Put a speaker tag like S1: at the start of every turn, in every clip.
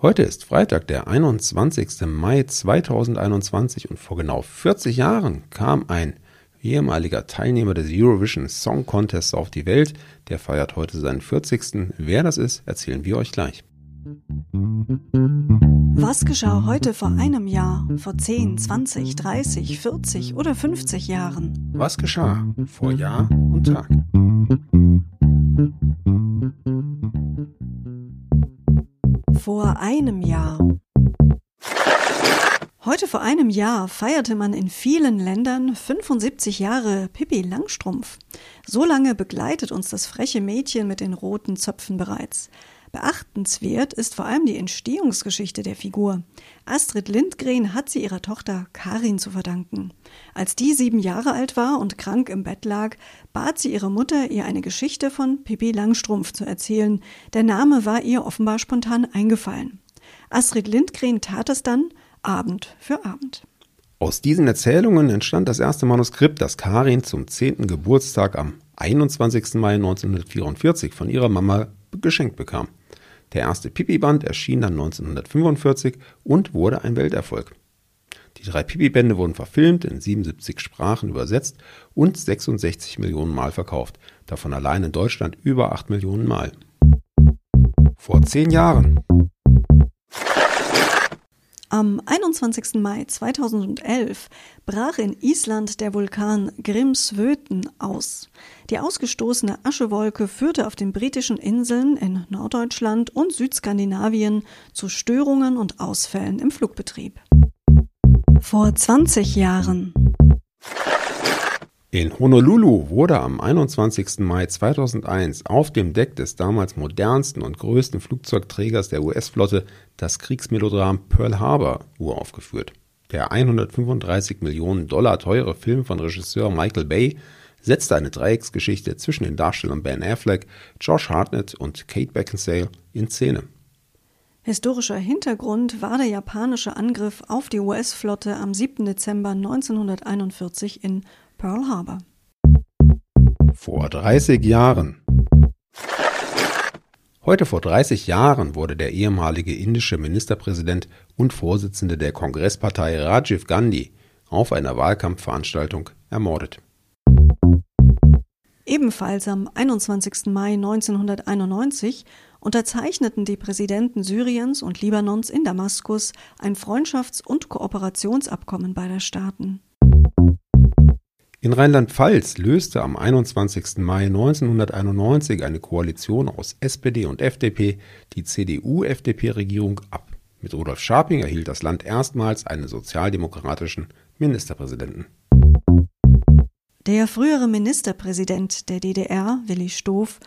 S1: Heute ist Freitag, der 21. Mai 2021 und vor genau 40 Jahren kam ein ehemaliger Teilnehmer des Eurovision Song Contests auf die Welt. Der feiert heute seinen 40. Wer das ist, erzählen wir euch gleich.
S2: Was geschah heute vor einem Jahr, vor 10, 20, 30, 40 oder 50 Jahren?
S1: Was geschah vor Jahr und Tag?
S2: Vor einem Jahr. Heute vor einem Jahr feierte man in vielen Ländern 75 Jahre Pippi Langstrumpf. So lange begleitet uns das freche Mädchen mit den roten Zöpfen bereits. Beachtenswert ist vor allem die Entstehungsgeschichte der Figur. Astrid Lindgren hat sie ihrer Tochter Karin zu verdanken. Als die sieben Jahre alt war und krank im Bett lag, bat sie ihre Mutter, ihr eine Geschichte von Pippi Langstrumpf zu erzählen. Der Name war ihr offenbar spontan eingefallen. Astrid Lindgren tat es dann Abend für Abend.
S1: Aus diesen Erzählungen entstand das erste Manuskript, das Karin zum 10. Geburtstag am 21. Mai 1944 von ihrer Mama geschenkt bekam. Der erste Pipi-Band erschien dann 1945 und wurde ein Welterfolg. Die drei Pipi-Bände wurden verfilmt, in 77 Sprachen übersetzt und 66 Millionen Mal verkauft, davon allein in Deutschland über 8 Millionen Mal. Vor zehn Jahren
S2: am 21. Mai 2011 brach in Island der Vulkan Grimsvötn aus. Die ausgestoßene Aschewolke führte auf den britischen Inseln in Norddeutschland und Südskandinavien zu Störungen und Ausfällen im Flugbetrieb. Vor 20 Jahren
S1: in Honolulu wurde am 21. Mai 2001 auf dem Deck des damals modernsten und größten Flugzeugträgers der US-Flotte das Kriegsmelodram Pearl Harbor uraufgeführt. Der 135 Millionen Dollar teure Film von Regisseur Michael Bay setzte eine Dreiecksgeschichte zwischen den Darstellern Ben Affleck, Josh Hartnett und Kate Beckinsale in Szene.
S2: Historischer Hintergrund war der japanische Angriff auf die US-Flotte am 7. Dezember 1941 in Pearl Harbor.
S1: Vor 30 Jahren. Heute vor 30 Jahren wurde der ehemalige indische Ministerpräsident und Vorsitzende der Kongresspartei Rajiv Gandhi auf einer Wahlkampfveranstaltung ermordet.
S2: Ebenfalls am 21. Mai 1991 unterzeichneten die Präsidenten Syriens und Libanons in Damaskus ein Freundschafts- und Kooperationsabkommen beider Staaten.
S1: In Rheinland-Pfalz löste am 21. Mai 1991 eine Koalition aus SPD und FDP die CDU-FDP-Regierung ab. Mit Rudolf Scharping erhielt das Land erstmals einen sozialdemokratischen Ministerpräsidenten.
S2: Der frühere Ministerpräsident der DDR, Willi Stoff,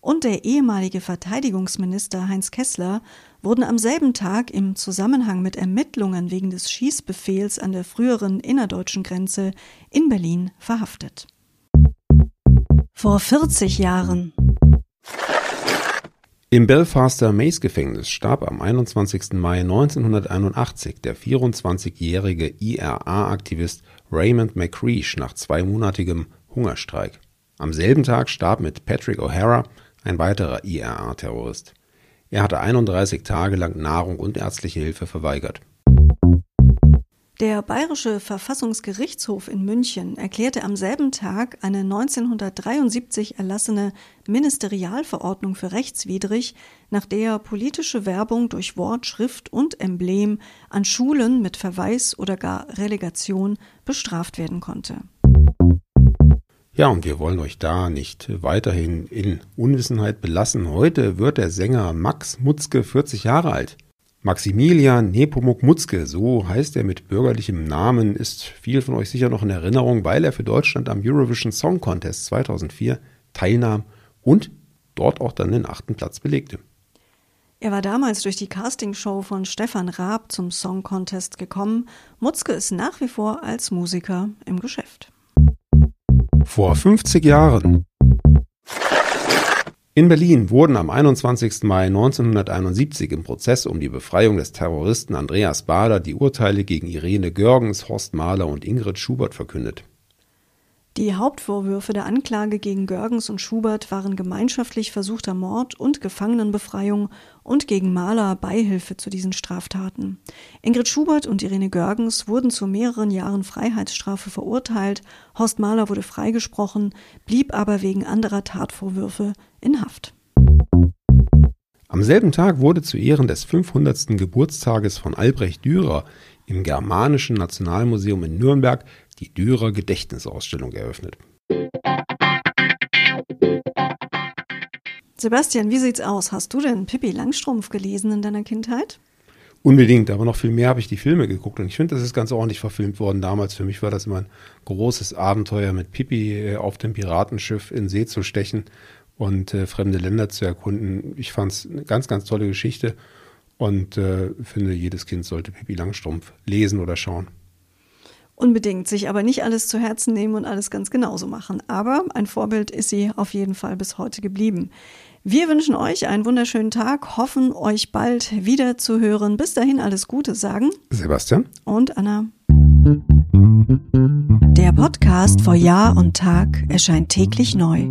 S2: und der ehemalige Verteidigungsminister Heinz Kessler wurden am selben Tag im Zusammenhang mit Ermittlungen wegen des Schießbefehls an der früheren innerdeutschen Grenze in Berlin verhaftet. Vor 40 Jahren.
S1: Im Belfaster Mace-Gefängnis starb am 21. Mai 1981 der 24-jährige IRA-Aktivist Raymond McCreesh nach zweimonatigem Hungerstreik. Am selben Tag starb mit Patrick O'Hara ein weiterer IRA-Terrorist. Er hatte 31 Tage lang Nahrung und ärztliche Hilfe verweigert.
S2: Der Bayerische Verfassungsgerichtshof in München erklärte am selben Tag eine 1973 erlassene Ministerialverordnung für rechtswidrig, nach der politische Werbung durch Wort, Schrift und Emblem an Schulen mit Verweis oder gar Relegation bestraft werden konnte.
S1: Ja, und wir wollen euch da nicht weiterhin in Unwissenheit belassen. Heute wird der Sänger Max Mutzke 40 Jahre alt. Maximilian Nepomuk Mutzke, so heißt er mit bürgerlichem Namen, ist viel von euch sicher noch in Erinnerung, weil er für Deutschland am Eurovision Song Contest 2004 teilnahm und dort auch dann den achten Platz belegte.
S2: Er war damals durch die Castingshow von Stefan Raab zum Song Contest gekommen. Mutzke ist nach wie vor als Musiker im Geschäft.
S1: Vor 50 Jahren. In Berlin wurden am 21. Mai 1971 im Prozess um die Befreiung des Terroristen Andreas Bader die Urteile gegen Irene Görgens, Horst Mahler und Ingrid Schubert verkündet.
S2: Die Hauptvorwürfe der Anklage gegen Görgens und Schubert waren gemeinschaftlich versuchter Mord und Gefangenenbefreiung und gegen Mahler Beihilfe zu diesen Straftaten. Ingrid Schubert und Irene Görgens wurden zu mehreren Jahren Freiheitsstrafe verurteilt, Horst Mahler wurde freigesprochen, blieb aber wegen anderer Tatvorwürfe in Haft.
S1: Am selben Tag wurde zu Ehren des 500. Geburtstages von Albrecht Dürer im Germanischen Nationalmuseum in Nürnberg die Dürer Gedächtnisausstellung eröffnet.
S2: Sebastian, wie sieht's aus? Hast du denn Pippi Langstrumpf gelesen in deiner Kindheit?
S1: Unbedingt, aber noch viel mehr habe ich die Filme geguckt und ich finde, das ist ganz ordentlich verfilmt worden damals. Für mich war das immer ein großes Abenteuer, mit Pippi äh, auf dem Piratenschiff in See zu stechen und äh, fremde Länder zu erkunden. Ich fand es eine ganz, ganz tolle Geschichte und äh, finde, jedes Kind sollte Pippi Langstrumpf lesen oder schauen.
S2: Unbedingt, sich aber nicht alles zu Herzen nehmen und alles ganz genauso machen. Aber ein Vorbild ist sie auf jeden Fall bis heute geblieben. Wir wünschen euch einen wunderschönen Tag, hoffen euch bald wieder zu hören. Bis dahin alles Gute sagen
S1: Sebastian
S2: und Anna. Der Podcast vor Jahr und Tag erscheint täglich neu.